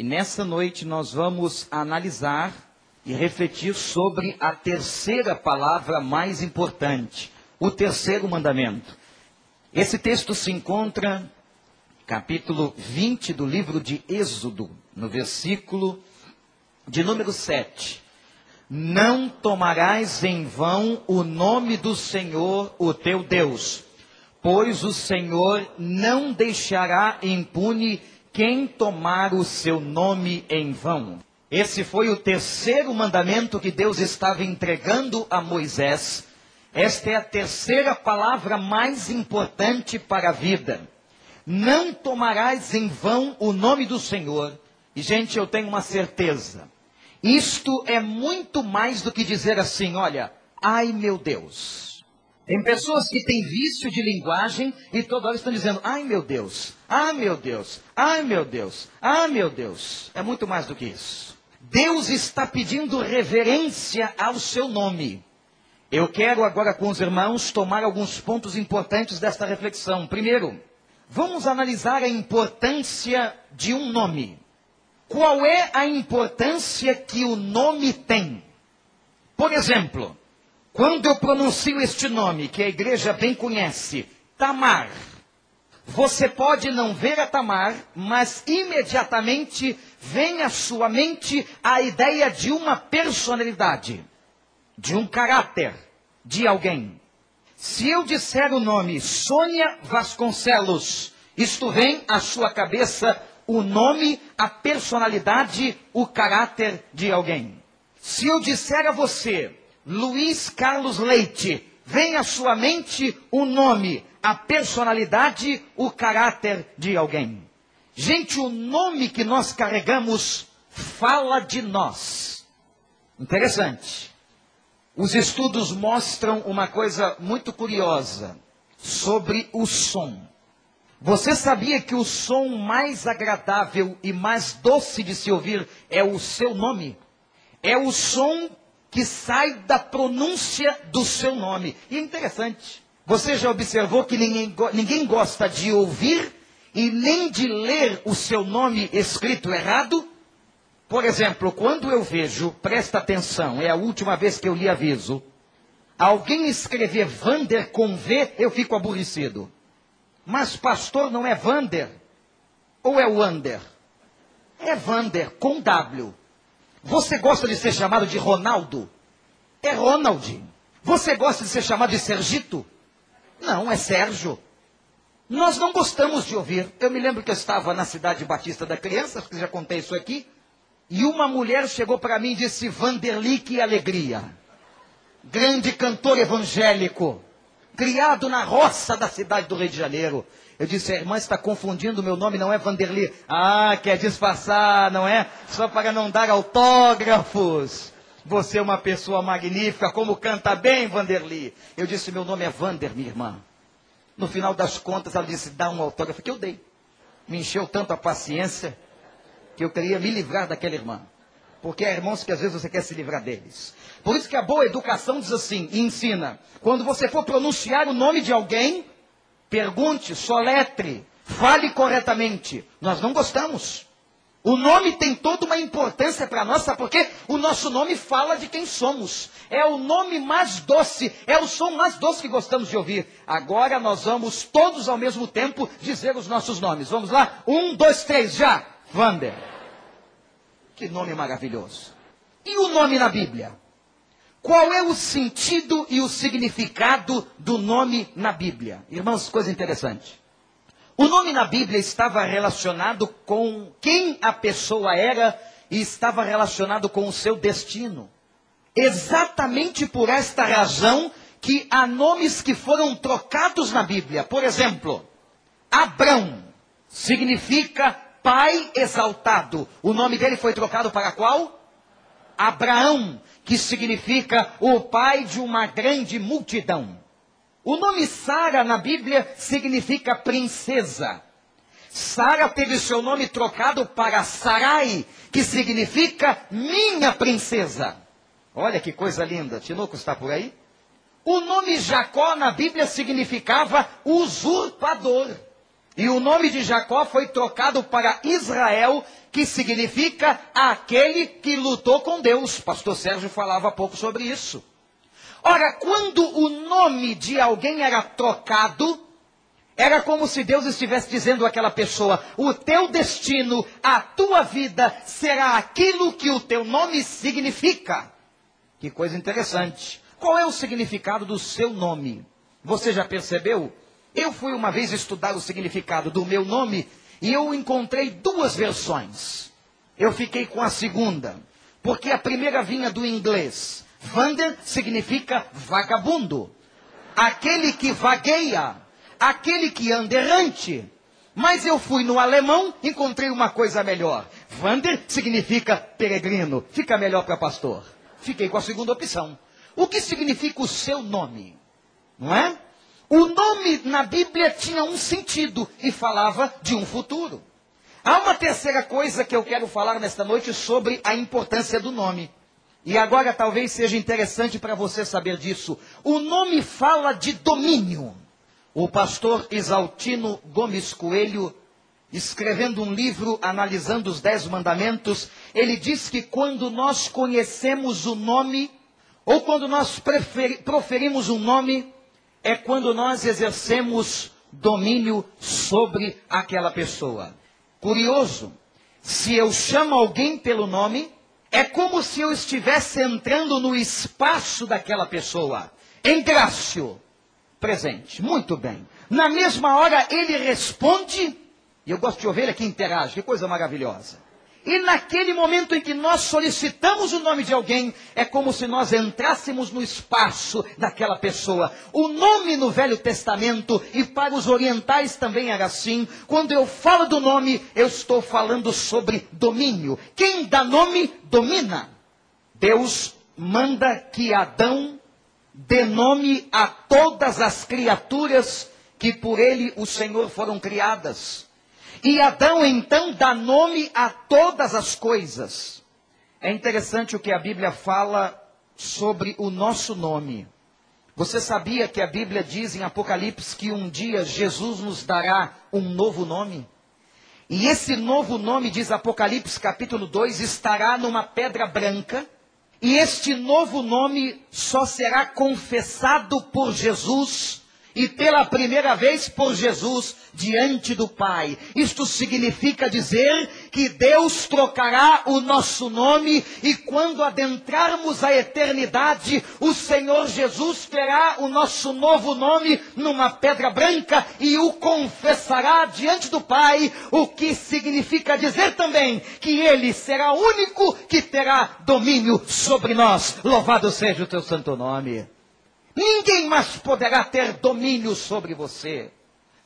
E nessa noite nós vamos analisar e refletir sobre a terceira palavra mais importante, o terceiro mandamento. Esse texto se encontra capítulo 20 do livro de Êxodo, no versículo de número 7. Não tomarás em vão o nome do Senhor, o teu Deus, pois o Senhor não deixará impune quem tomar o seu nome em vão. Esse foi o terceiro mandamento que Deus estava entregando a Moisés. Esta é a terceira palavra mais importante para a vida. Não tomarás em vão o nome do Senhor. E, gente, eu tenho uma certeza. Isto é muito mais do que dizer assim: olha, ai meu Deus. Tem pessoas que têm vício de linguagem e toda hora estão dizendo, ai meu Deus, ai meu Deus, ai meu Deus, ai meu Deus. É muito mais do que isso. Deus está pedindo reverência ao seu nome. Eu quero agora com os irmãos tomar alguns pontos importantes desta reflexão. Primeiro, vamos analisar a importância de um nome. Qual é a importância que o nome tem? Por exemplo, quando eu pronuncio este nome, que a igreja bem conhece, Tamar, você pode não ver a Tamar, mas imediatamente vem à sua mente a ideia de uma personalidade, de um caráter, de alguém. Se eu disser o nome Sônia Vasconcelos, isto vem à sua cabeça o nome, a personalidade, o caráter de alguém. Se eu disser a você Luiz Carlos Leite, vem à sua mente o nome, a personalidade, o caráter de alguém. Gente, o nome que nós carregamos fala de nós. Interessante. Os estudos mostram uma coisa muito curiosa sobre o som. Você sabia que o som mais agradável e mais doce de se ouvir é o seu nome? É o som que sai da pronúncia do seu nome. E é interessante. Você já observou que ninguém, ninguém gosta de ouvir e nem de ler o seu nome escrito errado? Por exemplo, quando eu vejo, presta atenção, é a última vez que eu lhe aviso, alguém escrever Vander com V, eu fico aborrecido. Mas pastor não é Vander? Ou é Wander? É Vander com W. Você gosta de ser chamado de Ronaldo? É Ronald. Você gosta de ser chamado de Sergito? Não, é Sérgio. Nós não gostamos de ouvir. Eu me lembro que eu estava na cidade Batista da Criança, que já contei isso aqui, e uma mulher chegou para mim e disse: Vanderly, que alegria. Grande cantor evangélico, criado na roça da cidade do Rio de Janeiro. Eu disse, a irmã está confundindo, meu nome não é Vanderly. Ah, quer disfarçar, não é? Só para não dar autógrafos. Você é uma pessoa magnífica, como canta bem, Vanderly. Eu disse, meu nome é Vander, minha irmã. No final das contas, ela disse, dá um autógrafo, que eu dei. Me encheu tanto a paciência, que eu queria me livrar daquela irmã. Porque há irmãos que às vezes você quer se livrar deles. Por isso que a boa educação diz assim, e ensina, quando você for pronunciar o nome de alguém, Pergunte, soletre, fale corretamente. Nós não gostamos. O nome tem toda uma importância para nós, sabe? O nosso nome fala de quem somos. É o nome mais doce, é o som mais doce que gostamos de ouvir. Agora nós vamos todos ao mesmo tempo dizer os nossos nomes. Vamos lá? Um, dois, três, já! Vander. Que nome maravilhoso. E o nome na Bíblia? Qual é o sentido e o significado do nome na Bíblia? Irmãos, coisa interessante. O nome na Bíblia estava relacionado com quem a pessoa era e estava relacionado com o seu destino. Exatamente por esta razão que há nomes que foram trocados na Bíblia. Por exemplo, Abrão significa pai exaltado. O nome dele foi trocado para qual? Abraão que significa o pai de uma grande multidão. O nome Sara na Bíblia significa princesa. Sara teve seu nome trocado para Sarai, que significa minha princesa. Olha que coisa linda. Tinoco está por aí? O nome Jacó na Bíblia significava usurpador. E o nome de Jacó foi trocado para Israel, que significa aquele que lutou com Deus. Pastor Sérgio falava há pouco sobre isso. Ora, quando o nome de alguém era trocado, era como se Deus estivesse dizendo àquela pessoa: o teu destino, a tua vida será aquilo que o teu nome significa. Que coisa interessante. Qual é o significado do seu nome? Você já percebeu? Eu fui uma vez estudar o significado do meu nome e eu encontrei duas versões. Eu fiquei com a segunda, porque a primeira vinha do inglês. Vander significa vagabundo, aquele que vagueia, aquele que anda errante. Mas eu fui no alemão, encontrei uma coisa melhor. Vander significa peregrino, fica melhor para pastor. Fiquei com a segunda opção. O que significa o seu nome? Não é? O nome na Bíblia tinha um sentido e falava de um futuro. Há uma terceira coisa que eu quero falar nesta noite sobre a importância do nome. E agora talvez seja interessante para você saber disso. O nome fala de domínio. O pastor Isaltino Gomes Coelho, escrevendo um livro analisando os Dez Mandamentos, ele diz que quando nós conhecemos o nome, ou quando nós proferimos um nome, é quando nós exercemos domínio sobre aquela pessoa. Curioso, se eu chamo alguém pelo nome, é como se eu estivesse entrando no espaço daquela pessoa. Engrácio, presente. Muito bem. Na mesma hora ele responde, e eu gosto de ovelha que interage, que coisa maravilhosa. E naquele momento em que nós solicitamos o nome de alguém, é como se nós entrássemos no espaço daquela pessoa. O nome no Velho Testamento, e para os orientais também era assim, quando eu falo do nome, eu estou falando sobre domínio. Quem dá nome, domina. Deus manda que Adão dê nome a todas as criaturas que por ele o Senhor foram criadas. E Adão então dá nome a todas as coisas. É interessante o que a Bíblia fala sobre o nosso nome. Você sabia que a Bíblia diz em Apocalipse que um dia Jesus nos dará um novo nome? E esse novo nome, diz Apocalipse capítulo 2, estará numa pedra branca. E este novo nome só será confessado por Jesus e pela primeira vez por Jesus diante do Pai. Isto significa dizer que Deus trocará o nosso nome e quando adentrarmos a eternidade, o Senhor Jesus terá o nosso novo nome numa pedra branca e o confessará diante do Pai, o que significa dizer também que ele será o único que terá domínio sobre nós. Louvado seja o teu santo nome. Ninguém mais poderá ter domínio sobre você.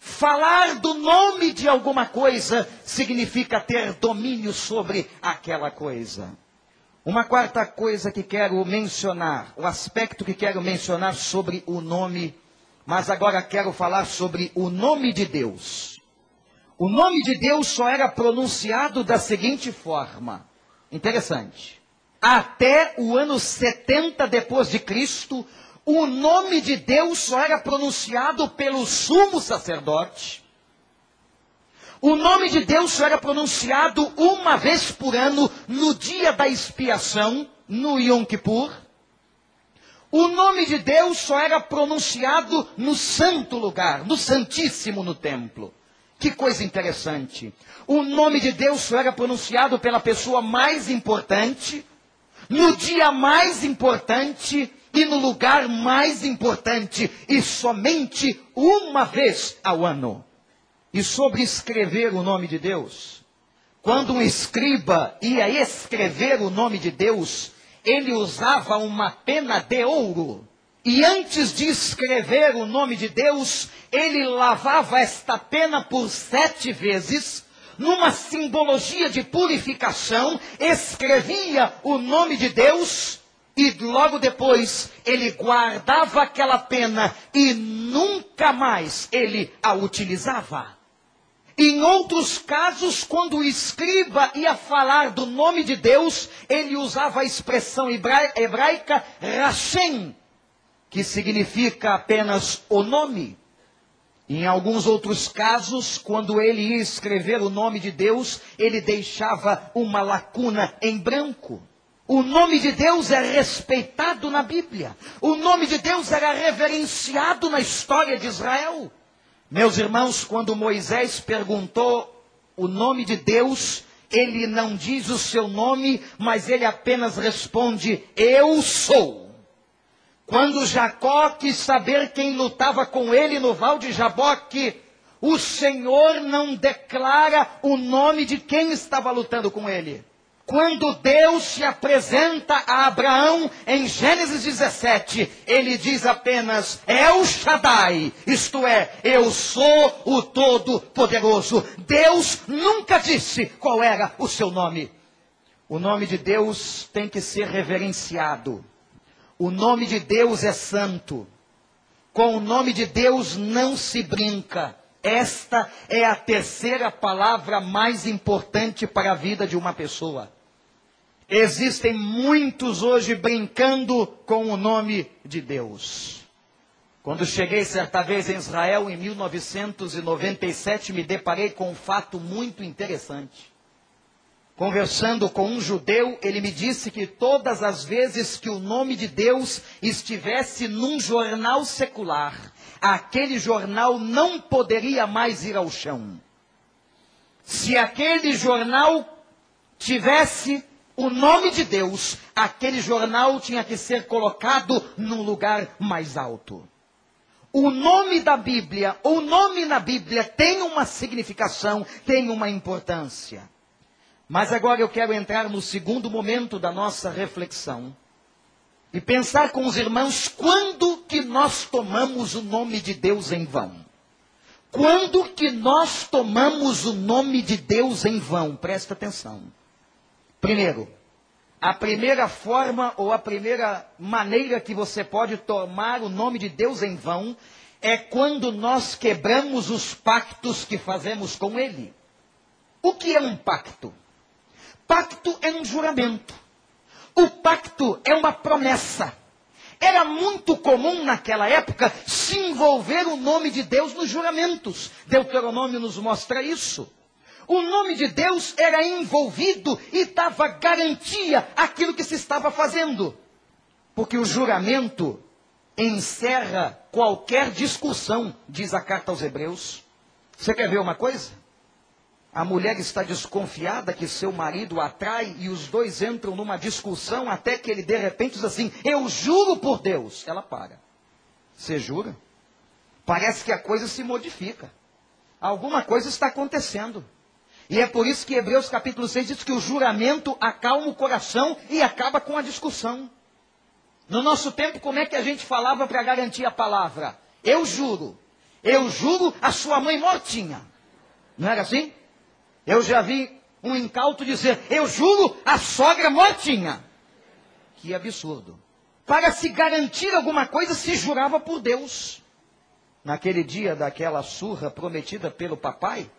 Falar do nome de alguma coisa significa ter domínio sobre aquela coisa. Uma quarta coisa que quero mencionar, o aspecto que quero mencionar sobre o nome, mas agora quero falar sobre o nome de Deus. O nome de Deus só era pronunciado da seguinte forma. Interessante. Até o ano 70 depois de Cristo, o nome de Deus só era pronunciado pelo sumo sacerdote. O nome de Deus só era pronunciado uma vez por ano, no dia da expiação, no Yom Kippur. O nome de Deus só era pronunciado no santo lugar, no santíssimo no templo. Que coisa interessante. O nome de Deus só era pronunciado pela pessoa mais importante, no dia mais importante, e no lugar mais importante, e somente uma vez ao ano. E sobre escrever o nome de Deus, quando um escriba ia escrever o nome de Deus, ele usava uma pena de ouro. E antes de escrever o nome de Deus, ele lavava esta pena por sete vezes, numa simbologia de purificação, escrevia o nome de Deus e logo depois ele guardava aquela pena e nunca mais ele a utilizava. Em outros casos, quando o escriba ia falar do nome de Deus, ele usava a expressão hebraica Rashem, que significa apenas o nome. Em alguns outros casos, quando ele ia escrever o nome de Deus, ele deixava uma lacuna em branco. O nome de Deus é respeitado na Bíblia. O nome de Deus era reverenciado na história de Israel. Meus irmãos, quando Moisés perguntou o nome de Deus, ele não diz o seu nome, mas ele apenas responde: Eu sou. Quando Jacó quis saber quem lutava com ele no val de Jaboque, o Senhor não declara o nome de quem estava lutando com ele. Quando Deus se apresenta a Abraão em Gênesis 17, ele diz apenas El Shaddai, isto é, eu sou o Todo-Poderoso. Deus nunca disse qual era o seu nome. O nome de Deus tem que ser reverenciado. O nome de Deus é santo. Com o nome de Deus não se brinca. Esta é a terceira palavra mais importante para a vida de uma pessoa. Existem muitos hoje brincando com o nome de Deus. Quando cheguei certa vez em Israel, em 1997, me deparei com um fato muito interessante. Conversando com um judeu, ele me disse que todas as vezes que o nome de Deus estivesse num jornal secular, aquele jornal não poderia mais ir ao chão. Se aquele jornal tivesse o nome de Deus, aquele jornal tinha que ser colocado num lugar mais alto. O nome da Bíblia, o nome na Bíblia tem uma significação, tem uma importância. Mas agora eu quero entrar no segundo momento da nossa reflexão e pensar com os irmãos quando que nós tomamos o nome de Deus em vão. Quando que nós tomamos o nome de Deus em vão? Presta atenção. Primeiro, a primeira forma ou a primeira maneira que você pode tomar o nome de Deus em vão é quando nós quebramos os pactos que fazemos com Ele. O que é um pacto? Pacto é um juramento. O pacto é uma promessa. Era muito comum naquela época se envolver o nome de Deus nos juramentos. Deuteronômio nos mostra isso. O nome de Deus era envolvido e dava garantia àquilo que se estava fazendo. Porque o juramento encerra qualquer discussão, diz a carta aos Hebreus. Você quer ver uma coisa? A mulher está desconfiada que seu marido atrai e os dois entram numa discussão até que ele de repente diz assim: Eu juro por Deus. Ela para. Você jura? Parece que a coisa se modifica. Alguma coisa está acontecendo. E é por isso que Hebreus capítulo 6 diz que o juramento acalma o coração e acaba com a discussão. No nosso tempo, como é que a gente falava para garantir a palavra? Eu juro. Eu juro a sua mãe mortinha. Não era assim? Eu já vi um incauto dizer, eu juro a sogra mortinha. Que absurdo. Para se garantir alguma coisa, se jurava por Deus. Naquele dia daquela surra prometida pelo papai,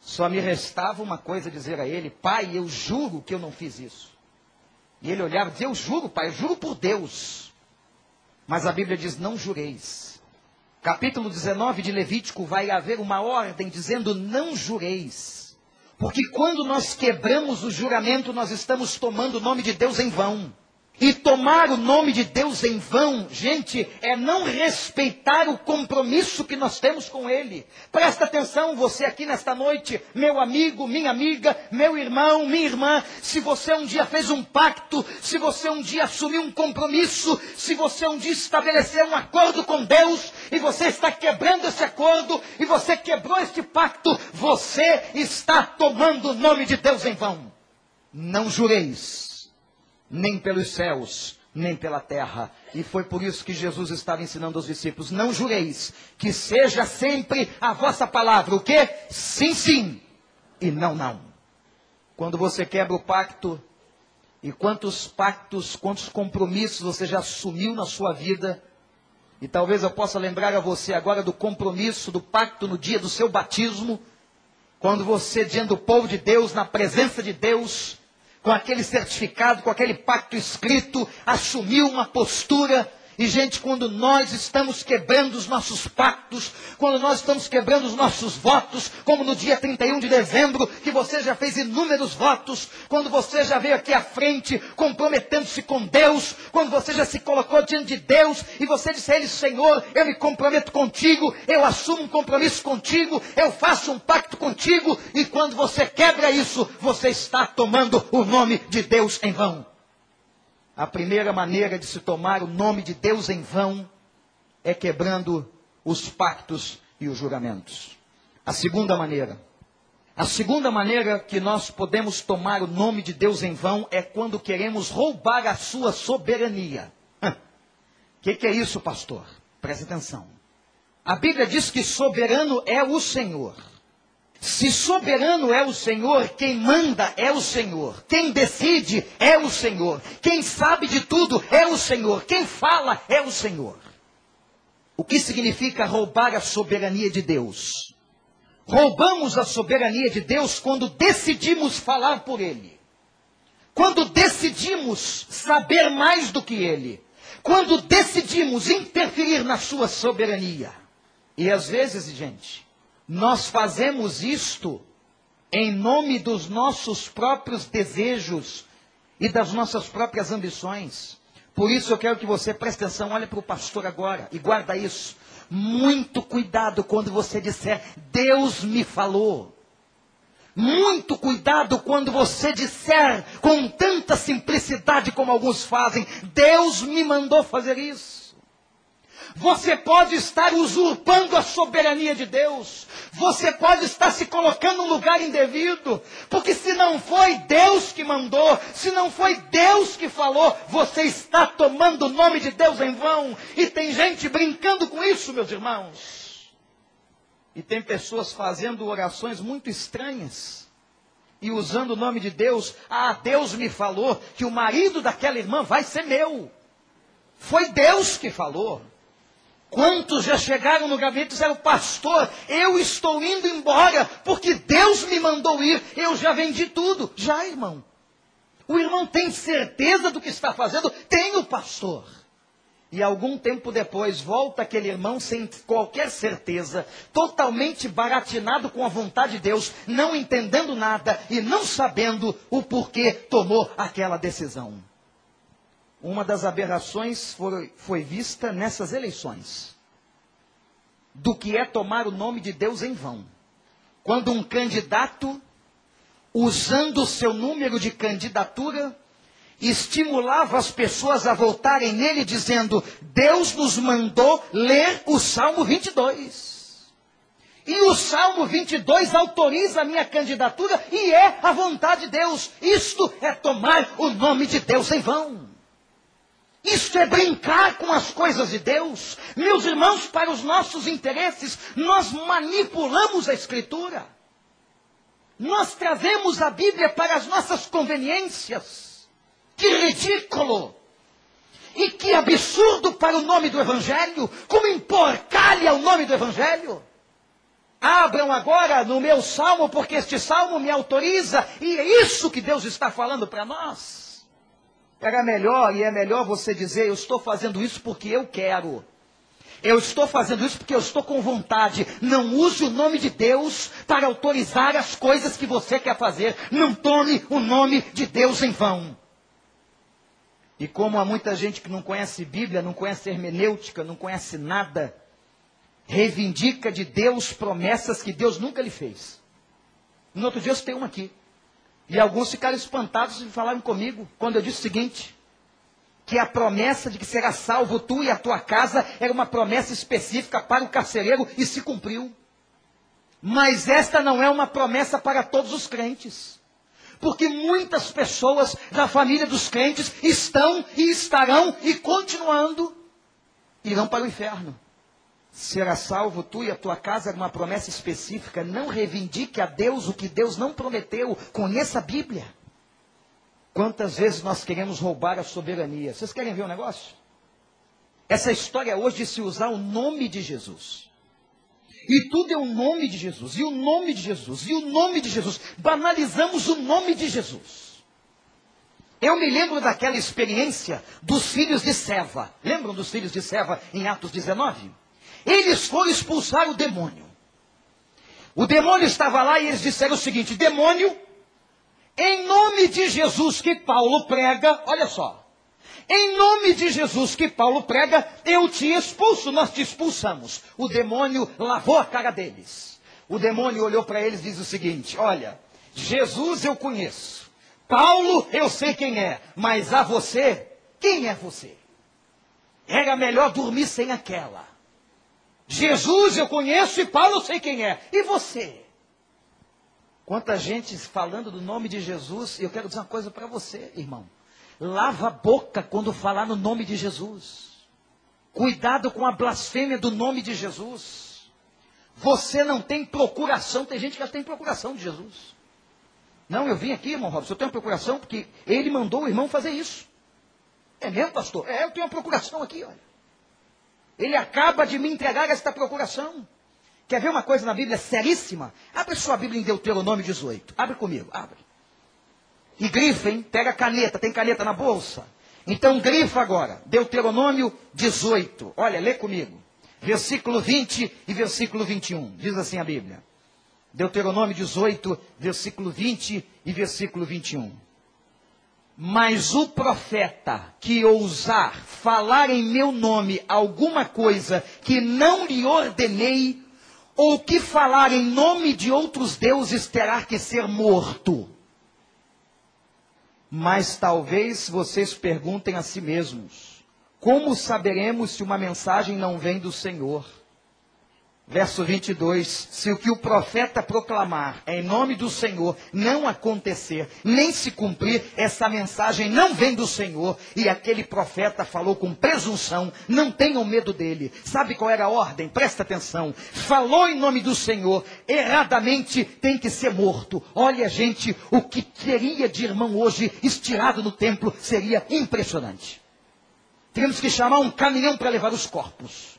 só me restava uma coisa dizer a ele, pai, eu juro que eu não fiz isso. E ele olhava e dizia, eu juro, pai, eu juro por Deus. Mas a Bíblia diz, não jureis capítulo 19 de Levítico, vai haver uma ordem dizendo: não jureis. Porque quando nós quebramos o juramento, nós estamos tomando o nome de Deus em vão. E tomar o nome de Deus em vão, gente, é não respeitar o compromisso que nós temos com Ele. Presta atenção, você aqui nesta noite, meu amigo, minha amiga, meu irmão, minha irmã, se você um dia fez um pacto, se você um dia assumiu um compromisso, se você um dia estabeleceu um acordo com Deus, e você está quebrando esse acordo, e você quebrou este pacto, você está tomando o nome de Deus em vão. Não jureis nem pelos céus, nem pela terra. E foi por isso que Jesus estava ensinando aos discípulos: não jureis, que seja sempre a vossa palavra. O que? Sim, sim, e não, não. Quando você quebra o pacto, e quantos pactos, quantos compromissos você já assumiu na sua vida, e talvez eu possa lembrar a você agora do compromisso, do pacto no dia do seu batismo, quando você, diante do povo de Deus, na presença de Deus, com aquele certificado, com aquele pacto escrito, assumiu uma postura E, gente, quando nós estamos quebrando os nossos pactos, quando nós estamos quebrando os nossos votos, como no dia 31 de dezembro, que você já fez inúmeros votos, quando você já veio aqui à frente comprometendo-se com Deus, quando você já se colocou diante de Deus e você disse a Ele, Senhor, eu me comprometo contigo, eu assumo um compromisso contigo, eu faço um pacto contigo, e quando você quebra isso, você está tomando o nome de Deus em vão. A primeira maneira de se tomar o nome de Deus em vão é quebrando os pactos e os juramentos. A segunda maneira, a segunda maneira que nós podemos tomar o nome de Deus em vão é quando queremos roubar a sua soberania. O que, que é isso, pastor? Preste atenção. A Bíblia diz que soberano é o Senhor. Se soberano é o Senhor, quem manda é o Senhor. Quem decide é o Senhor. Quem sabe de tudo é o Senhor. Quem fala é o Senhor. O que significa roubar a soberania de Deus? Roubamos a soberania de Deus quando decidimos falar por Ele. Quando decidimos saber mais do que Ele. Quando decidimos interferir na Sua soberania. E às vezes, gente, nós fazemos isto em nome dos nossos próprios desejos e das nossas próprias ambições. Por isso eu quero que você preste atenção, olhe para o pastor agora e guarda isso. Muito cuidado quando você disser, Deus me falou. Muito cuidado quando você disser com tanta simplicidade como alguns fazem, Deus me mandou fazer isso. Você pode estar usurpando a soberania de Deus. Você pode estar se colocando no lugar indevido. Porque se não foi Deus que mandou, se não foi Deus que falou, você está tomando o nome de Deus em vão. E tem gente brincando com isso, meus irmãos. E tem pessoas fazendo orações muito estranhas. E usando o nome de Deus. Ah, Deus me falou que o marido daquela irmã vai ser meu. Foi Deus que falou. Quantos já chegaram no gabinete e disseram, pastor, eu estou indo embora, porque Deus me mandou ir, eu já vendi tudo. Já, irmão. O irmão tem certeza do que está fazendo? Tem o pastor. E algum tempo depois volta aquele irmão sem qualquer certeza, totalmente baratinado com a vontade de Deus, não entendendo nada e não sabendo o porquê tomou aquela decisão uma das aberrações foi, foi vista nessas eleições. Do que é tomar o nome de Deus em vão. Quando um candidato, usando o seu número de candidatura, estimulava as pessoas a voltarem nele, dizendo: Deus nos mandou ler o Salmo 22. E o Salmo 22 autoriza a minha candidatura e é a vontade de Deus. Isto é tomar o nome de Deus em vão. Isso é brincar com as coisas de Deus. Meus irmãos, para os nossos interesses, nós manipulamos a Escritura. Nós trazemos a Bíblia para as nossas conveniências. Que ridículo! E que absurdo para o nome do Evangelho! Como imporcar-lhe ao nome do Evangelho! Abram agora no meu salmo, porque este salmo me autoriza, e é isso que Deus está falando para nós. Era melhor, e é melhor você dizer: Eu estou fazendo isso porque eu quero. Eu estou fazendo isso porque eu estou com vontade. Não use o nome de Deus para autorizar as coisas que você quer fazer. Não tome o nome de Deus em vão. E como há muita gente que não conhece Bíblia, não conhece hermenêutica, não conhece nada, reivindica de Deus promessas que Deus nunca lhe fez. No outro dia eu tem uma aqui. E alguns ficaram espantados e falaram comigo quando eu disse o seguinte: que a promessa de que será salvo tu e a tua casa era uma promessa específica para o carcereiro e se cumpriu. Mas esta não é uma promessa para todos os crentes. Porque muitas pessoas da família dos crentes estão e estarão e continuando irão para o inferno será salvo tu e a tua casa uma promessa específica. Não reivindique a Deus o que Deus não prometeu. Conheça a Bíblia. Quantas vezes nós queremos roubar a soberania? Vocês querem ver um negócio? Essa história hoje de se usar o nome de Jesus. E tudo é o nome de Jesus, e o nome de Jesus, e o nome de Jesus. Banalizamos o nome de Jesus. Eu me lembro daquela experiência dos filhos de Seva. Lembram dos filhos de Seva em Atos 19? Eles foram expulsar o demônio. O demônio estava lá e eles disseram o seguinte: demônio, em nome de Jesus que Paulo prega, olha só. Em nome de Jesus que Paulo prega, eu te expulso, nós te expulsamos. O demônio lavou a cara deles. O demônio olhou para eles e diz o seguinte: Olha, Jesus eu conheço. Paulo eu sei quem é. Mas a você, quem é você? Era melhor dormir sem aquela. Jesus eu conheço e Paulo eu sei quem é. E você? Quanta gente falando do nome de Jesus, e eu quero dizer uma coisa para você, irmão. Lava a boca quando falar no nome de Jesus. Cuidado com a blasfêmia do nome de Jesus. Você não tem procuração, tem gente que já tem procuração de Jesus. Não, eu vim aqui, irmão Robson, eu tenho procuração porque ele mandou o irmão fazer isso. É mesmo, pastor? É, eu tenho uma procuração aqui, olha. Ele acaba de me entregar esta procuração. Quer ver uma coisa na Bíblia seríssima? Abre sua Bíblia em Deuteronômio 18. Abre comigo, abre. E grifa, hein? Pega caneta, tem caneta na bolsa. Então grifa agora. Deuteronômio 18. Olha, lê comigo. Versículo 20 e versículo 21. Diz assim a Bíblia. Deuteronômio 18, versículo 20 e versículo 21. Mas o profeta que ousar falar em meu nome alguma coisa que não lhe ordenei, ou que falar em nome de outros deuses terá que ser morto. Mas talvez vocês perguntem a si mesmos: como saberemos se uma mensagem não vem do Senhor? Verso 22: Se o que o profeta proclamar em nome do Senhor não acontecer, nem se cumprir, essa mensagem não vem do Senhor, e aquele profeta falou com presunção, não tenham medo dele. Sabe qual era a ordem? Presta atenção. Falou em nome do Senhor, erradamente tem que ser morto. Olha, gente, o que teria de irmão hoje estirado no templo seria impressionante. Temos que chamar um caminhão para levar os corpos.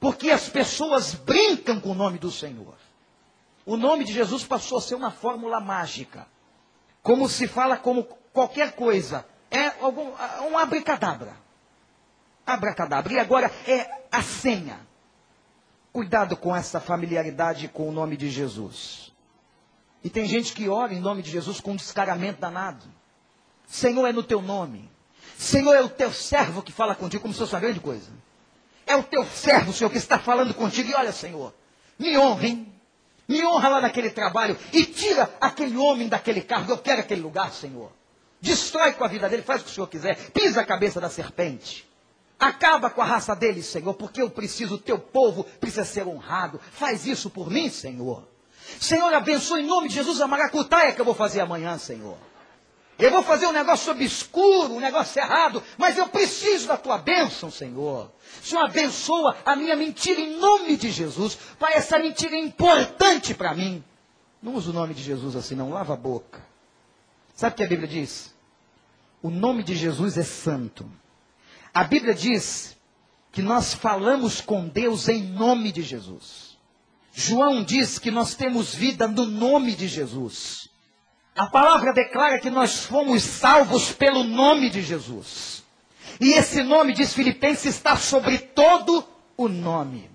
Porque as pessoas brincam com o nome do Senhor. O nome de Jesus passou a ser uma fórmula mágica. Como se fala como qualquer coisa. É algum, um abracadabra. Abracadabra. E agora é a senha. Cuidado com essa familiaridade com o nome de Jesus. E tem gente que ora em nome de Jesus com um descaramento danado. Senhor é no teu nome. Senhor é o teu servo que fala contigo como se fosse uma grande coisa. É o teu servo, Senhor, que está falando contigo. E olha, Senhor, me honra, hein? Me honra lá naquele trabalho e tira aquele homem daquele cargo. Eu quero aquele lugar, Senhor. Destrói com a vida dele, faz o que o Senhor quiser. Pisa a cabeça da serpente. Acaba com a raça dele, Senhor, porque eu preciso, o teu povo precisa ser honrado. Faz isso por mim, Senhor. Senhor, abençoe em nome de Jesus a maracutaia que eu vou fazer amanhã, Senhor. Eu vou fazer um negócio obscuro, um negócio errado, mas eu preciso da tua bênção, Senhor. Senhor, abençoa a minha mentira em nome de Jesus. Pai, essa mentira é importante para mim. Não usa o nome de Jesus assim, não. Lava a boca. Sabe o que a Bíblia diz? O nome de Jesus é santo. A Bíblia diz que nós falamos com Deus em nome de Jesus. João diz que nós temos vida no nome de Jesus. A palavra declara que nós fomos salvos pelo nome de Jesus. E esse nome, diz Filipenses, está sobre todo o nome.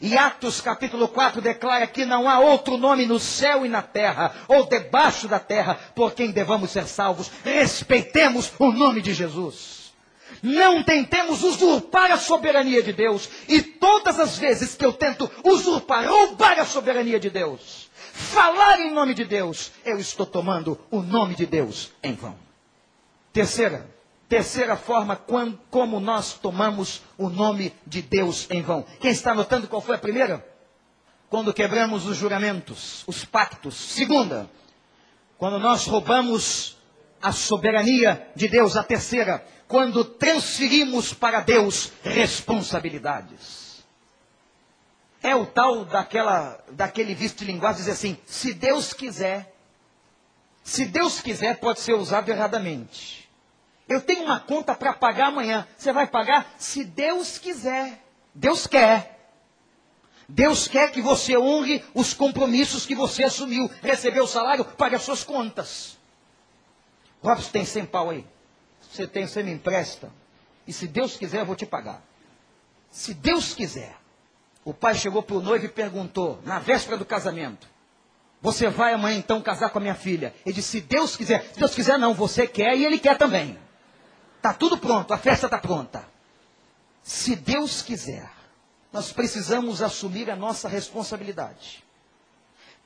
E Atos capítulo 4 declara que não há outro nome no céu e na terra, ou debaixo da terra, por quem devamos ser salvos. Respeitemos o nome de Jesus. Não tentemos usurpar a soberania de Deus. E todas as vezes que eu tento usurpar, roubar a soberania de Deus, falar em nome de Deus, eu estou tomando o nome de Deus em vão. Terceira, terceira forma como nós tomamos o nome de Deus em vão. Quem está notando qual foi a primeira? Quando quebramos os juramentos, os pactos. Segunda, quando nós roubamos a soberania de Deus. A terceira, quando transferimos para Deus responsabilidades. É o tal daquela, daquele visto de linguagem dizer assim, se Deus quiser, se Deus quiser, pode ser usado erradamente. Eu tenho uma conta para pagar amanhã. Você vai pagar se Deus quiser. Deus quer. Deus quer que você honre os compromissos que você assumiu. Recebeu o salário, pague as suas contas. Robson, tem 100 pau aí? Você tem, você me empresta. E se Deus quiser, eu vou te pagar. Se Deus quiser. O pai chegou para o noivo e perguntou, na véspera do casamento: Você vai amanhã então casar com a minha filha? Ele disse: Se Deus quiser. Se Deus quiser, não, você quer e ele quer também. Está tudo pronto, a festa está pronta. Se Deus quiser, nós precisamos assumir a nossa responsabilidade.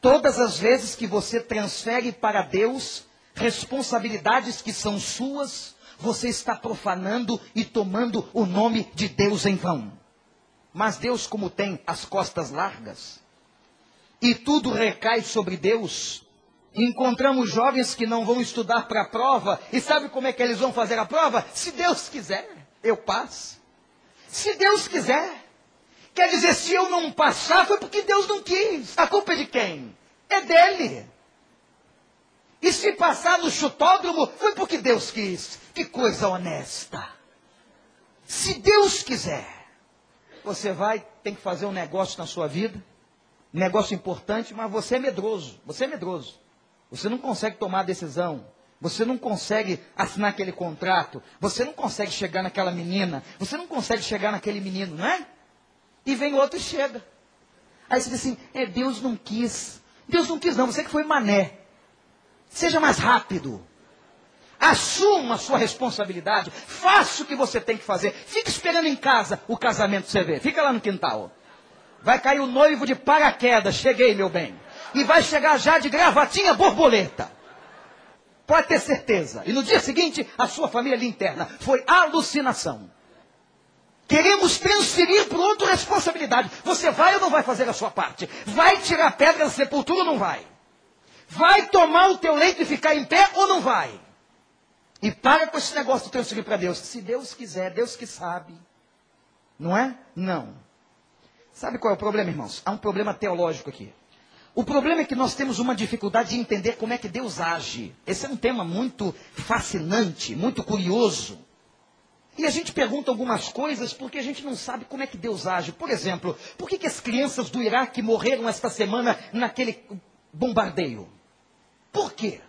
Todas as vezes que você transfere para Deus responsabilidades que são suas, você está profanando e tomando o nome de Deus em vão. Mas Deus, como tem as costas largas, e tudo recai sobre Deus, encontramos jovens que não vão estudar para a prova, e sabe como é que eles vão fazer a prova? Se Deus quiser, eu passo. Se Deus quiser. Quer dizer, se eu não passar, foi porque Deus não quis. A culpa é de quem? É dele. E se passar no chutódromo, foi porque Deus quis. Que coisa honesta. Se Deus quiser, você vai, tem que fazer um negócio na sua vida, negócio importante, mas você é medroso. Você é medroso. Você não consegue tomar decisão. Você não consegue assinar aquele contrato. Você não consegue chegar naquela menina. Você não consegue chegar naquele menino, não é? E vem outro e chega. Aí você diz assim: é, Deus não quis. Deus não quis, não. Você que foi mané. Seja mais rápido. Assuma a sua responsabilidade. Faça o que você tem que fazer. Fique esperando em casa o casamento você vê. Fica lá no quintal. Vai cair o noivo de paraquedas. Cheguei, meu bem. E vai chegar já de gravatinha borboleta. Pode ter certeza. E no dia seguinte, a sua família lhe interna. Foi alucinação. Queremos transferir para outro responsabilidade. Você vai ou não vai fazer a sua parte? Vai tirar pedra da sepultura ou não vai? Vai tomar o teu leito e ficar em pé ou não vai? E para com esse negócio de transferir para Deus. Se Deus quiser, Deus que sabe. Não é? Não. Sabe qual é o problema, irmãos? Há um problema teológico aqui. O problema é que nós temos uma dificuldade de entender como é que Deus age. Esse é um tema muito fascinante, muito curioso. E a gente pergunta algumas coisas porque a gente não sabe como é que Deus age. Por exemplo, por que, que as crianças do Iraque morreram esta semana naquele bombardeio? Por quê?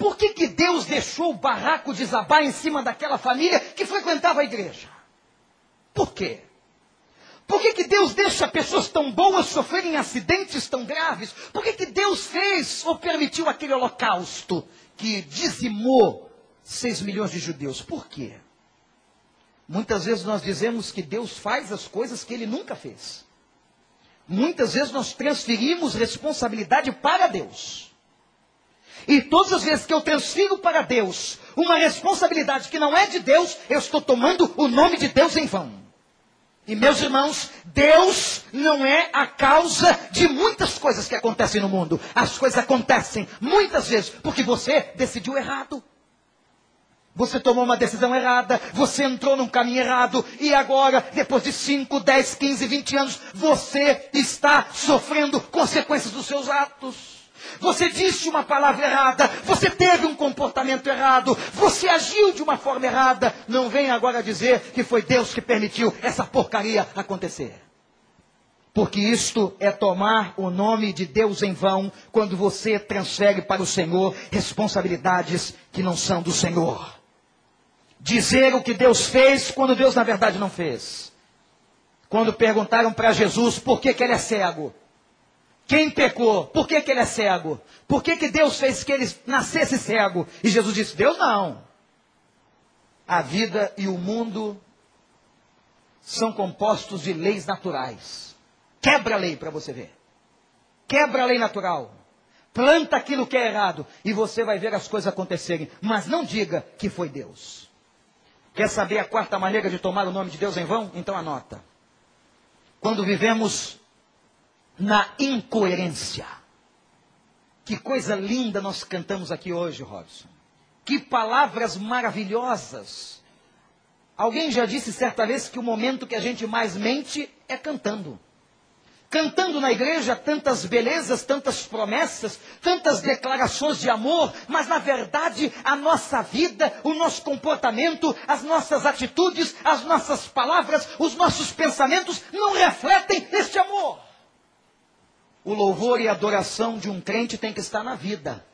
Por que, que Deus deixou o barraco desabar em cima daquela família que frequentava a igreja? Por quê? Por que, que Deus deixa pessoas tão boas sofrerem acidentes tão graves? Por que, que Deus fez ou permitiu aquele holocausto que dizimou 6 milhões de judeus? Por quê? Muitas vezes nós dizemos que Deus faz as coisas que ele nunca fez. Muitas vezes nós transferimos responsabilidade para Deus. E todas as vezes que eu transfiro para Deus uma responsabilidade que não é de Deus, eu estou tomando o nome de Deus em vão. E meus irmãos, Deus não é a causa de muitas coisas que acontecem no mundo. As coisas acontecem muitas vezes porque você decidiu errado. Você tomou uma decisão errada, você entrou num caminho errado, e agora, depois de 5, 10, 15, 20 anos, você está sofrendo consequências dos seus atos. Você disse uma palavra errada, você teve um comportamento errado, você agiu de uma forma errada. Não venha agora dizer que foi Deus que permitiu essa porcaria acontecer. Porque isto é tomar o nome de Deus em vão quando você transfere para o Senhor responsabilidades que não são do Senhor. Dizer o que Deus fez quando Deus na verdade não fez. Quando perguntaram para Jesus por que, que ele é cego, quem pecou? Por que, que ele é cego? Por que, que Deus fez que ele nascesse cego? E Jesus disse: Deus não. A vida e o mundo são compostos de leis naturais. Quebra a lei para você ver. Quebra a lei natural. Planta aquilo que é errado e você vai ver as coisas acontecerem. Mas não diga que foi Deus. Quer saber a quarta maneira de tomar o nome de Deus em vão? Então anota. Quando vivemos na incoerência. Que coisa linda nós cantamos aqui hoje, Robson. Que palavras maravilhosas. Alguém já disse certa vez que o momento que a gente mais mente é cantando. Cantando na igreja tantas belezas, tantas promessas, tantas declarações de amor, mas na verdade a nossa vida, o nosso comportamento, as nossas atitudes, as nossas palavras, os nossos pensamentos não refletem este amor. O louvor e a adoração de um crente tem que estar na vida.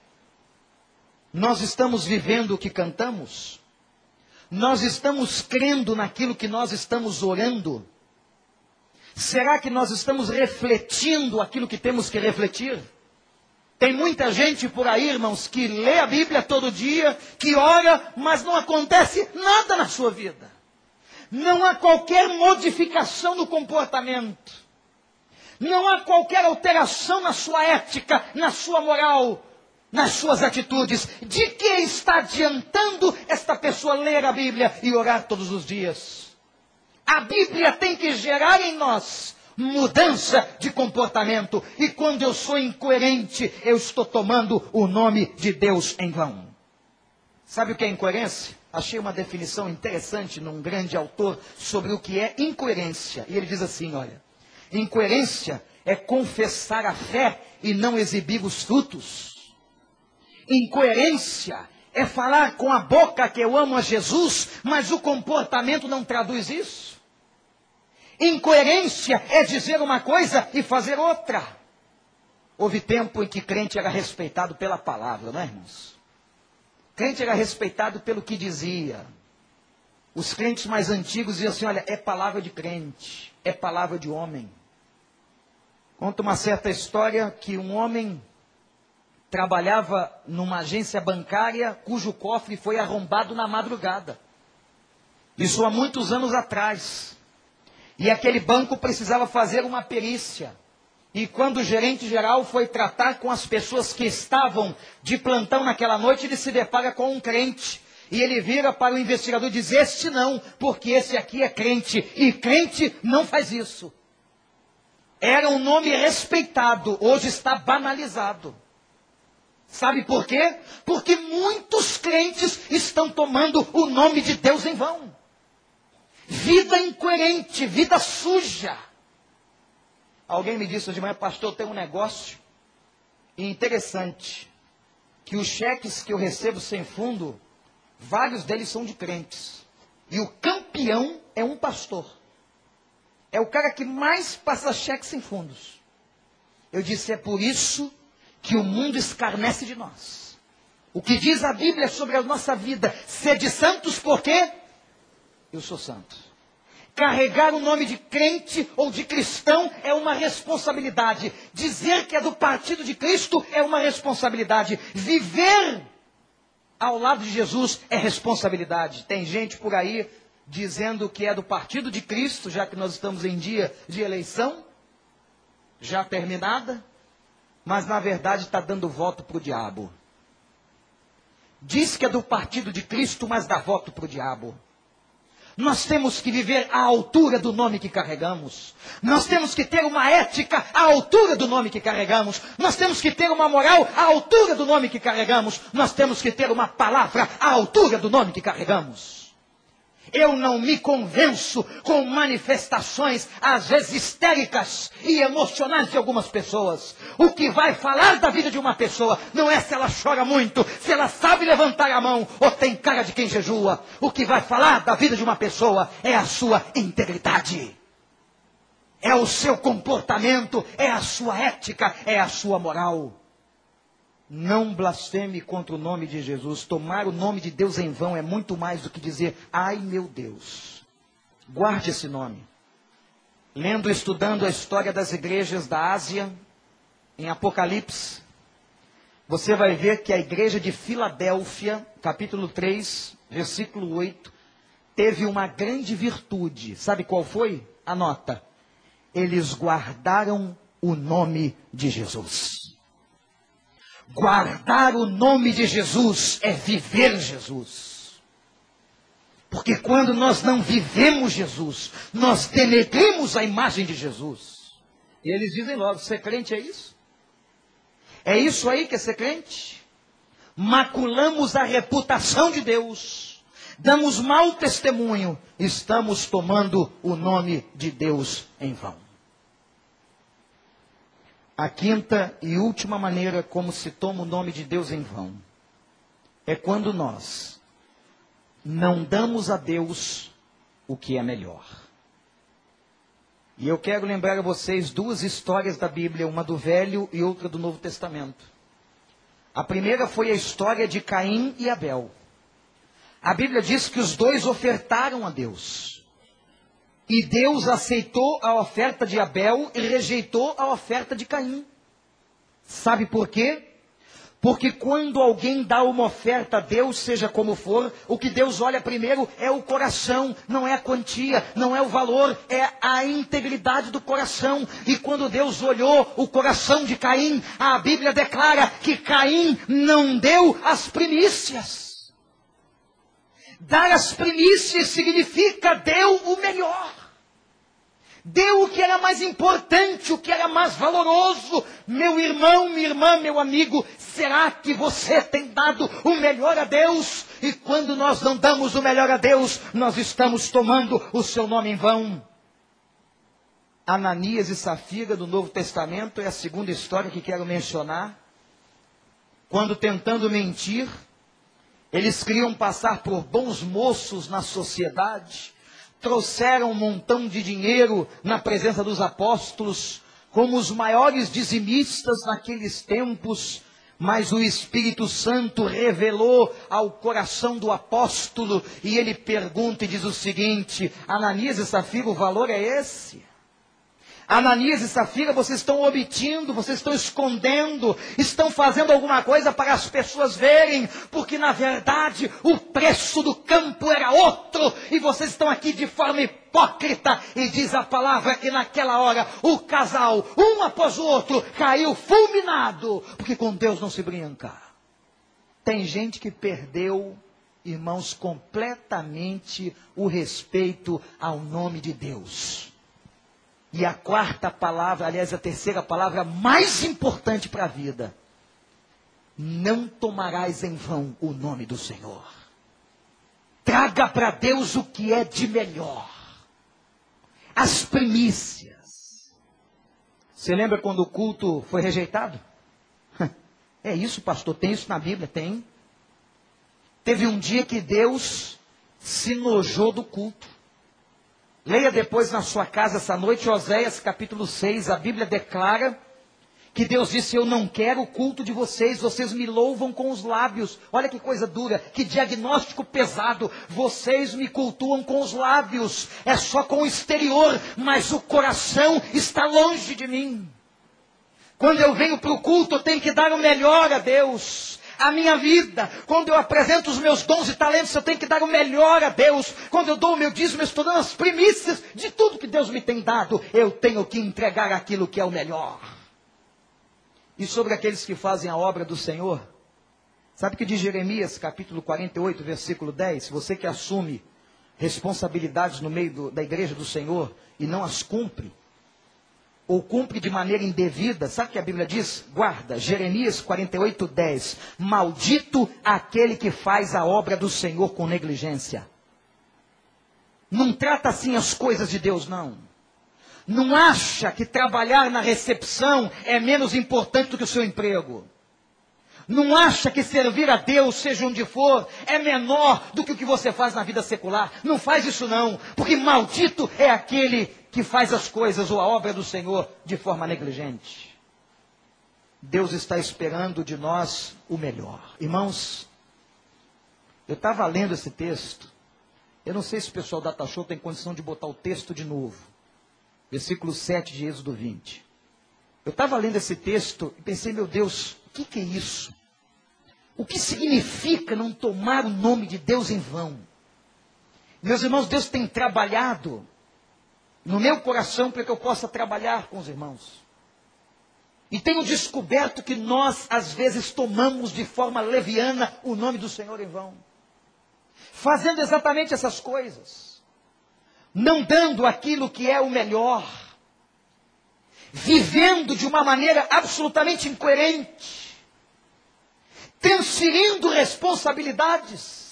Nós estamos vivendo o que cantamos? Nós estamos crendo naquilo que nós estamos orando? Será que nós estamos refletindo aquilo que temos que refletir? Tem muita gente por aí, irmãos, que lê a Bíblia todo dia, que ora, mas não acontece nada na sua vida. Não há qualquer modificação no comportamento. Não há qualquer alteração na sua ética, na sua moral, nas suas atitudes. De que está adiantando esta pessoa ler a Bíblia e orar todos os dias? A Bíblia tem que gerar em nós mudança de comportamento. E quando eu sou incoerente, eu estou tomando o nome de Deus em vão. Sabe o que é incoerência? Achei uma definição interessante num grande autor sobre o que é incoerência. E ele diz assim: olha, incoerência é confessar a fé e não exibir os frutos. Incoerência é falar com a boca que eu amo a Jesus, mas o comportamento não traduz isso. Incoerência é dizer uma coisa e fazer outra. Houve tempo em que crente era respeitado pela palavra, não é, irmãos? Crente era respeitado pelo que dizia. Os crentes mais antigos diziam assim: olha, é palavra de crente, é palavra de homem. Conta uma certa história que um homem trabalhava numa agência bancária cujo cofre foi arrombado na madrugada. Isso há muitos anos atrás. E aquele banco precisava fazer uma perícia. E quando o gerente geral foi tratar com as pessoas que estavam de plantão naquela noite, ele se depara com um crente. E ele vira para o investigador e diz: Este não, porque esse aqui é crente. E crente não faz isso. Era um nome respeitado, hoje está banalizado. Sabe por quê? Porque muitos crentes estão tomando o nome de Deus em vão. Vida incoerente, vida suja. Alguém me disse hoje de manhã, pastor, tem um negócio interessante. Que os cheques que eu recebo sem fundo, vários deles são de crentes. E o campeão é um pastor. É o cara que mais passa cheques sem fundos. Eu disse, é por isso que o mundo escarnece de nós. O que diz a Bíblia sobre a nossa vida? Sede santos porque eu sou santo. Carregar o nome de crente ou de cristão é uma responsabilidade. Dizer que é do partido de Cristo é uma responsabilidade. Viver ao lado de Jesus é responsabilidade. Tem gente por aí dizendo que é do partido de Cristo, já que nós estamos em dia de eleição, já terminada, mas na verdade está dando voto para o diabo. Diz que é do partido de Cristo, mas dá voto para o diabo. Nós temos que viver à altura do nome que carregamos. Nós temos que ter uma ética à altura do nome que carregamos. Nós temos que ter uma moral à altura do nome que carregamos. Nós temos que ter uma palavra à altura do nome que carregamos. Eu não me convenço com manifestações, às vezes histéricas e emocionais de algumas pessoas. O que vai falar da vida de uma pessoa não é se ela chora muito, se ela sabe levantar a mão ou tem cara de quem jejua. O que vai falar da vida de uma pessoa é a sua integridade. É o seu comportamento, é a sua ética, é a sua moral. Não blasfeme contra o nome de Jesus. Tomar o nome de Deus em vão é muito mais do que dizer, ai meu Deus. Guarde esse nome. Lendo e estudando a história das igrejas da Ásia, em Apocalipse, você vai ver que a igreja de Filadélfia, capítulo 3, versículo 8, teve uma grande virtude. Sabe qual foi? Anota. Eles guardaram o nome de Jesus. Guardar o nome de Jesus é viver Jesus. Porque quando nós não vivemos Jesus, nós denegrimos a imagem de Jesus. E eles dizem logo: ser crente é isso? É isso aí que é ser crente? Maculamos a reputação de Deus, damos mau testemunho, estamos tomando o nome de Deus em vão. A quinta e última maneira como se toma o nome de Deus em vão é quando nós não damos a Deus o que é melhor. E eu quero lembrar a vocês duas histórias da Bíblia, uma do Velho e outra do Novo Testamento. A primeira foi a história de Caim e Abel. A Bíblia diz que os dois ofertaram a Deus. E Deus aceitou a oferta de Abel e rejeitou a oferta de Caim. Sabe por quê? Porque quando alguém dá uma oferta a Deus, seja como for, o que Deus olha primeiro é o coração, não é a quantia, não é o valor, é a integridade do coração. E quando Deus olhou o coração de Caim, a Bíblia declara que Caim não deu as primícias. Dar as primícias significa deu o melhor. Deu o que era mais importante, o que era mais valoroso. Meu irmão, minha irmã, meu amigo, será que você tem dado o melhor a Deus? E quando nós não damos o melhor a Deus, nós estamos tomando o seu nome em vão. Ananias e Safira do Novo Testamento é a segunda história que quero mencionar. Quando tentando mentir, eles queriam passar por bons moços na sociedade trouxeram um montão de dinheiro na presença dos apóstolos, como os maiores dizimistas naqueles tempos, mas o Espírito Santo revelou ao coração do apóstolo e ele pergunta e diz o seguinte: Ananias e Safira, o valor é esse? Ananias e Safira, vocês estão omitindo, vocês estão escondendo, estão fazendo alguma coisa para as pessoas verem, porque na verdade o preço do campo era outro, e vocês estão aqui de forma hipócrita, e diz a palavra que naquela hora o casal, um após o outro, caiu fulminado, porque com Deus não se brinca. Tem gente que perdeu, irmãos, completamente o respeito ao nome de Deus. E a quarta palavra, aliás, a terceira palavra mais importante para a vida: não tomarás em vão o nome do Senhor. Traga para Deus o que é de melhor. As primícias. Você lembra quando o culto foi rejeitado? É isso, pastor, tem isso na Bíblia? Tem. Teve um dia que Deus se nojou do culto. Leia depois na sua casa essa noite, Oséias capítulo 6, a Bíblia declara que Deus disse: Eu não quero o culto de vocês, vocês me louvam com os lábios. Olha que coisa dura, que diagnóstico pesado. Vocês me cultuam com os lábios, é só com o exterior, mas o coração está longe de mim. Quando eu venho para o culto, eu tenho que dar o melhor a Deus a minha vida. Quando eu apresento os meus dons e talentos, eu tenho que dar o melhor a Deus. Quando eu dou o meu dízimo, eu estou dando as primícias de tudo que Deus me tem dado. Eu tenho que entregar aquilo que é o melhor. E sobre aqueles que fazem a obra do Senhor, sabe o que diz Jeremias, capítulo 48, versículo 10? Você que assume responsabilidades no meio do, da igreja do Senhor e não as cumpre, ou cumpre de maneira indevida, sabe o que a Bíblia diz? Guarda, Jeremias 48, 10. Maldito aquele que faz a obra do Senhor com negligência. Não trata assim as coisas de Deus, não. Não acha que trabalhar na recepção é menos importante do que o seu emprego. Não acha que servir a Deus, seja onde for, é menor do que o que você faz na vida secular. Não faz isso não, porque maldito é aquele que faz as coisas ou a obra do Senhor de forma negligente. Deus está esperando de nós o melhor. Irmãos, eu estava lendo esse texto. Eu não sei se o pessoal da Tachou tem condição de botar o texto de novo. Versículo 7 de Êxodo 20. Eu estava lendo esse texto e pensei, meu Deus, o que, que é isso? O que significa não tomar o nome de Deus em vão? Meus irmãos, Deus tem trabalhado no meu coração para que eu possa trabalhar com os irmãos. E tenho descoberto que nós, às vezes, tomamos de forma leviana o nome do Senhor em vão. Fazendo exatamente essas coisas. Não dando aquilo que é o melhor. Vivendo de uma maneira absolutamente incoerente. Transferindo responsabilidades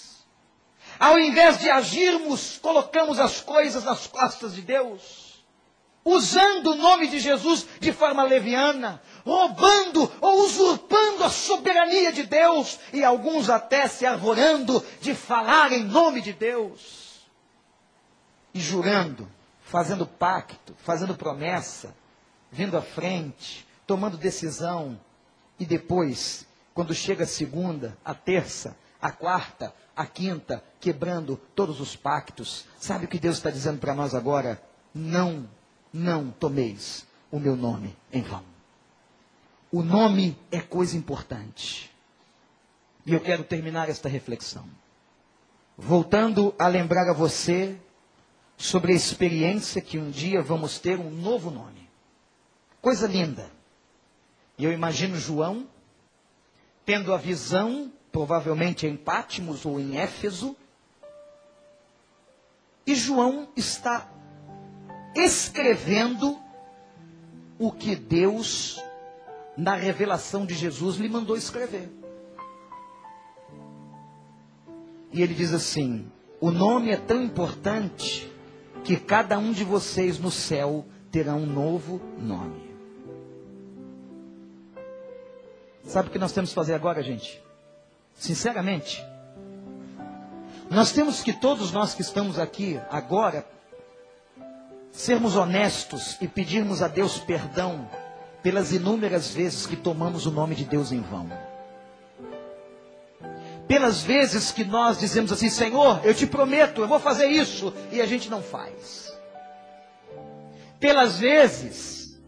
ao invés de agirmos, colocamos as coisas nas costas de Deus, usando o nome de Jesus de forma leviana, roubando ou usurpando a soberania de Deus, e alguns até se arvorando de falar em nome de Deus, e jurando, fazendo pacto, fazendo promessa, vindo à frente, tomando decisão, e depois quando chega a segunda, a terça, a quarta, a quinta, quebrando todos os pactos. Sabe o que Deus está dizendo para nós agora? Não, não tomeis o meu nome em vão. O nome é coisa importante. E eu quero terminar esta reflexão. Voltando a lembrar a você sobre a experiência que um dia vamos ter um novo nome. Coisa linda. E eu imagino João tendo a visão, provavelmente em Pátimos ou em Éfeso, e João está escrevendo o que Deus, na revelação de Jesus, lhe mandou escrever. E ele diz assim: o nome é tão importante que cada um de vocês no céu terá um novo nome. Sabe o que nós temos que fazer agora, gente? Sinceramente, nós temos que, todos nós que estamos aqui agora, sermos honestos e pedirmos a Deus perdão pelas inúmeras vezes que tomamos o nome de Deus em vão. Pelas vezes que nós dizemos assim, Senhor, eu te prometo, eu vou fazer isso, e a gente não faz. Pelas vezes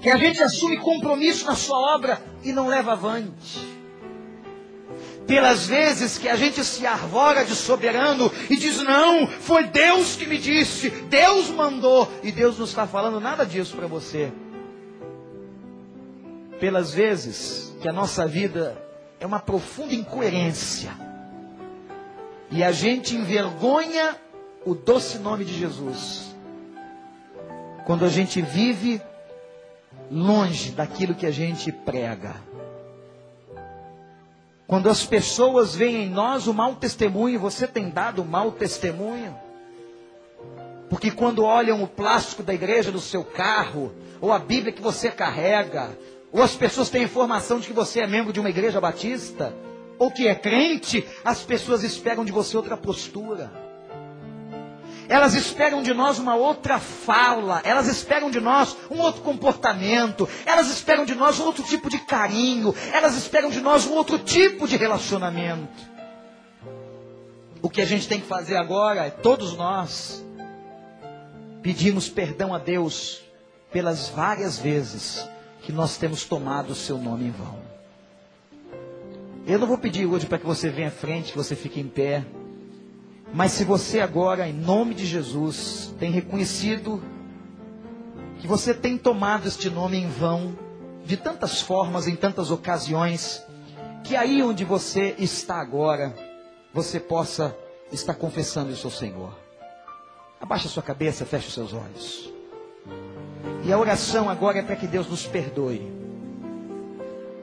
que a gente assume compromisso na sua obra e não leva avante. Pelas vezes que a gente se arvora de soberano e diz: Não, foi Deus que me disse, Deus mandou, e Deus não está falando nada disso para você. Pelas vezes que a nossa vida é uma profunda incoerência. E a gente envergonha o doce nome de Jesus. Quando a gente vive longe daquilo que a gente prega. Quando as pessoas veem em nós o mau testemunho, você tem dado mau testemunho. Porque quando olham o plástico da igreja do seu carro, ou a Bíblia que você carrega, ou as pessoas têm informação de que você é membro de uma igreja batista, ou que é crente, as pessoas esperam de você outra postura. Elas esperam de nós uma outra fala, elas esperam de nós um outro comportamento, elas esperam de nós um outro tipo de carinho, elas esperam de nós um outro tipo de relacionamento. O que a gente tem que fazer agora é todos nós pedimos perdão a Deus pelas várias vezes que nós temos tomado o seu nome em vão. Eu não vou pedir hoje para que você venha à frente, que você fique em pé. Mas se você agora, em nome de Jesus, tem reconhecido que você tem tomado este nome em vão, de tantas formas, em tantas ocasiões, que aí onde você está agora, você possa estar confessando isso ao Senhor. Abaixe a sua cabeça, feche os seus olhos. E a oração agora é para que Deus nos perdoe,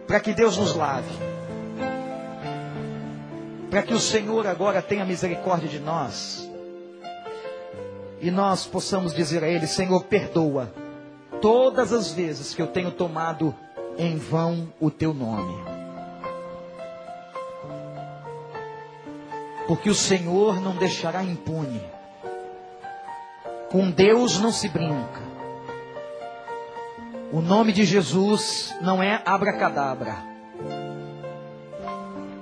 para que Deus nos lave, para que o Senhor agora tenha misericórdia de nós e nós possamos dizer a Ele: Senhor, perdoa todas as vezes que eu tenho tomado em vão o Teu nome. Porque o Senhor não deixará impune. Com Deus não se brinca. O nome de Jesus não é abracadabra.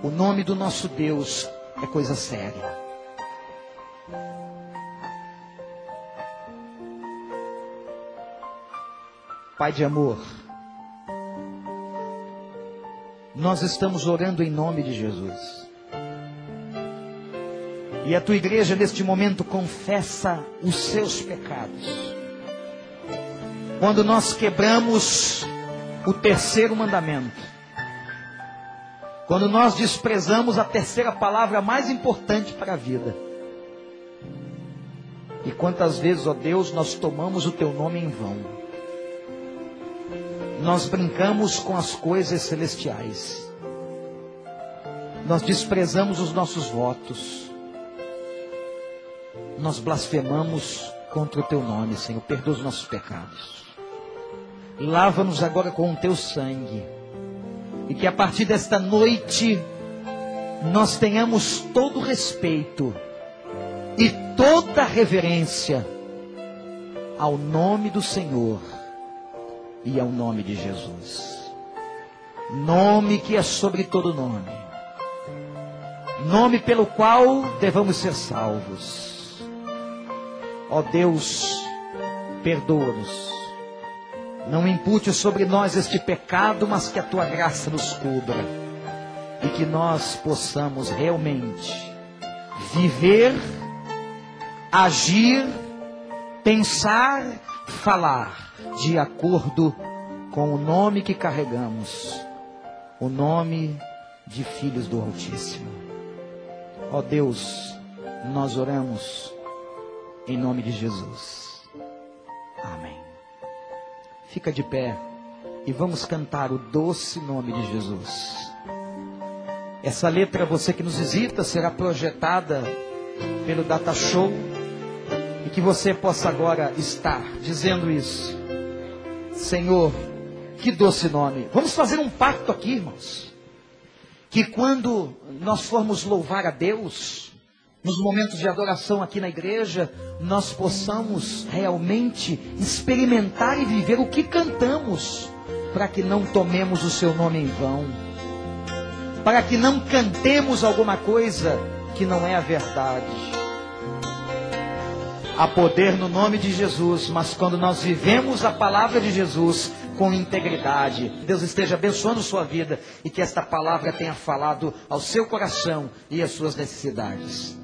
O nome do nosso Deus é coisa séria. Pai de amor, nós estamos orando em nome de Jesus. E a tua igreja neste momento confessa os seus pecados quando nós quebramos o terceiro mandamento, quando nós desprezamos a terceira palavra mais importante para a vida. E quantas vezes, ó Deus, nós tomamos o teu nome em vão. Nós brincamos com as coisas celestiais. Nós desprezamos os nossos votos. Nós blasfemamos contra o teu nome, Senhor. Perdoa os nossos pecados. Lava-nos agora com o teu sangue. E que a partir desta noite nós tenhamos todo respeito e toda reverência ao nome do Senhor e ao nome de Jesus. Nome que é sobre todo nome. Nome pelo qual devamos ser salvos. Ó Deus, perdoa-nos. Não impute sobre nós este pecado, mas que a tua graça nos cubra. E que nós possamos realmente viver, agir, pensar, falar de acordo com o nome que carregamos, o nome de filhos do Altíssimo. Ó Deus, nós oramos em nome de Jesus. Fica de pé e vamos cantar o doce nome de Jesus. Essa letra, você que nos visita, será projetada pelo Data Show e que você possa agora estar dizendo isso. Senhor, que doce nome. Vamos fazer um pacto aqui, irmãos. Que quando nós formos louvar a Deus, nos momentos de adoração aqui na igreja, nós possamos realmente experimentar e viver o que cantamos, para que não tomemos o seu nome em vão, para que não cantemos alguma coisa que não é a verdade. Há poder no nome de Jesus, mas quando nós vivemos a palavra de Jesus com integridade, Deus esteja abençoando sua vida e que esta palavra tenha falado ao seu coração e às suas necessidades.